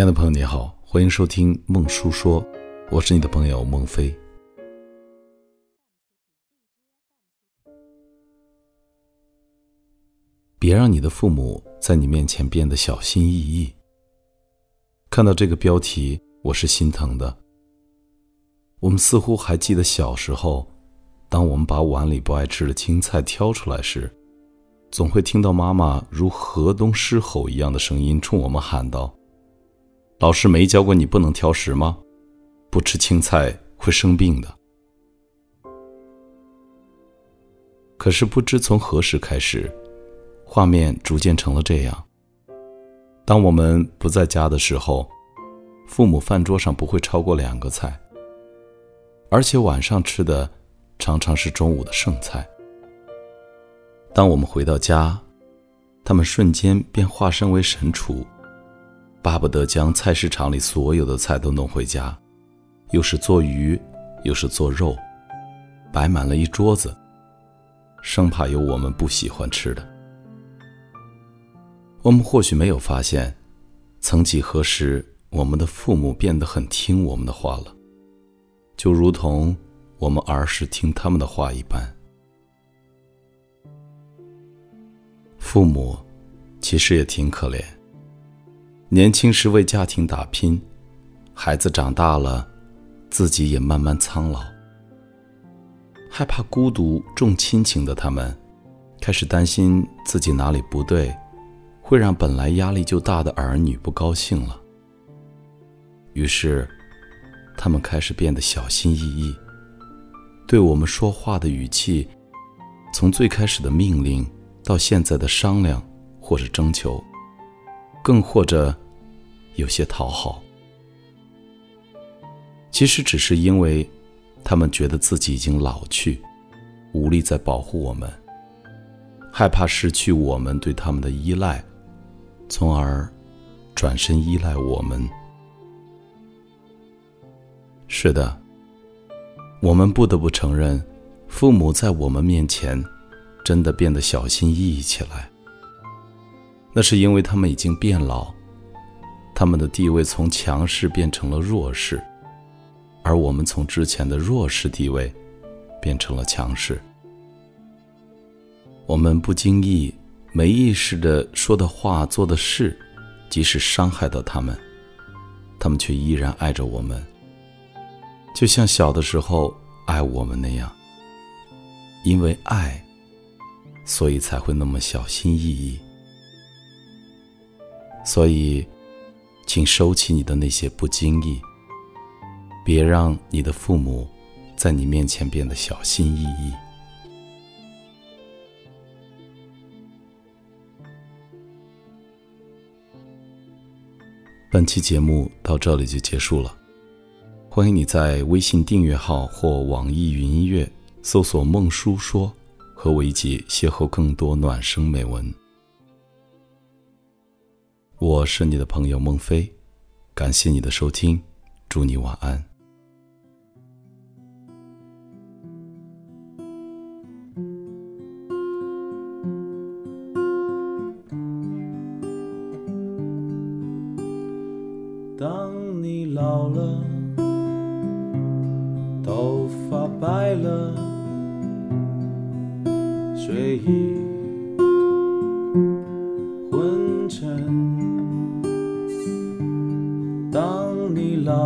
亲爱的朋友，你好，欢迎收听孟叔说，我是你的朋友孟非。别让你的父母在你面前变得小心翼翼。看到这个标题，我是心疼的。我们似乎还记得小时候，当我们把碗里不爱吃的青菜挑出来时，总会听到妈妈如河东狮吼一样的声音冲我们喊道。老师没教过你不能挑食吗？不吃青菜会生病的。可是不知从何时开始，画面逐渐成了这样：当我们不在家的时候，父母饭桌上不会超过两个菜，而且晚上吃的常常是中午的剩菜。当我们回到家，他们瞬间便化身为神厨。巴不得将菜市场里所有的菜都弄回家，又是做鱼，又是做肉，摆满了一桌子，生怕有我们不喜欢吃的。我们或许没有发现，曾几何时，我们的父母变得很听我们的话了，就如同我们儿时听他们的话一般。父母其实也挺可怜。年轻时为家庭打拼，孩子长大了，自己也慢慢苍老。害怕孤独、重亲情的他们，开始担心自己哪里不对，会让本来压力就大的儿女不高兴了。于是，他们开始变得小心翼翼，对我们说话的语气，从最开始的命令，到现在的商量或者征求。更或者，有些讨好。其实只是因为，他们觉得自己已经老去，无力再保护我们，害怕失去我们对他们的依赖，从而转身依赖我们。是的，我们不得不承认，父母在我们面前，真的变得小心翼翼起来。那是因为他们已经变老，他们的地位从强势变成了弱势，而我们从之前的弱势地位变成了强势。我们不经意、没意识的说的话、做的事，即使伤害到他们，他们却依然爱着我们，就像小的时候爱我们那样。因为爱，所以才会那么小心翼翼。所以，请收起你的那些不经意，别让你的父母在你面前变得小心翼翼。本期节目到这里就结束了，欢迎你在微信订阅号或网易云音乐搜索“孟叔说”，和我一起邂逅更多暖声美文。我是你的朋友孟非，感谢你的收听，祝你晚安。当你老了，头发白了，睡意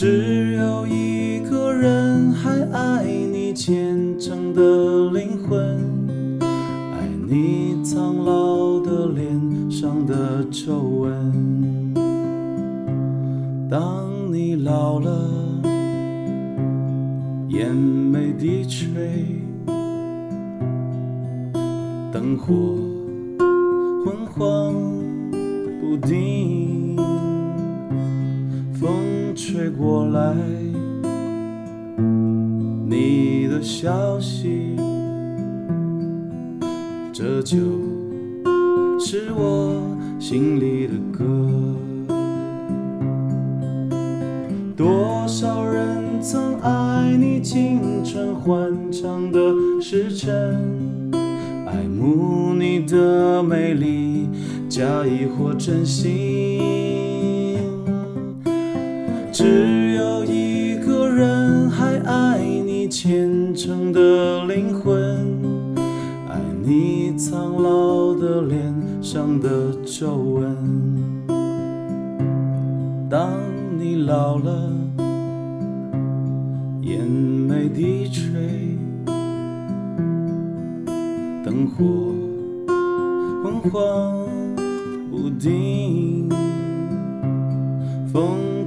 只有一个人还爱你虔诚的灵魂，爱你苍老的脸上的皱纹。当你老了，眼眉低垂，灯火昏黄不定。吹过来，你的消息，这就是我心里的歌。多少人曾爱你青春欢畅的时辰，爱慕你的美丽，假意或真心。只有一个人还爱你虔诚的灵魂，爱你苍老的脸上的皱纹。当你老了，眼眉低垂，灯火昏黄不定，风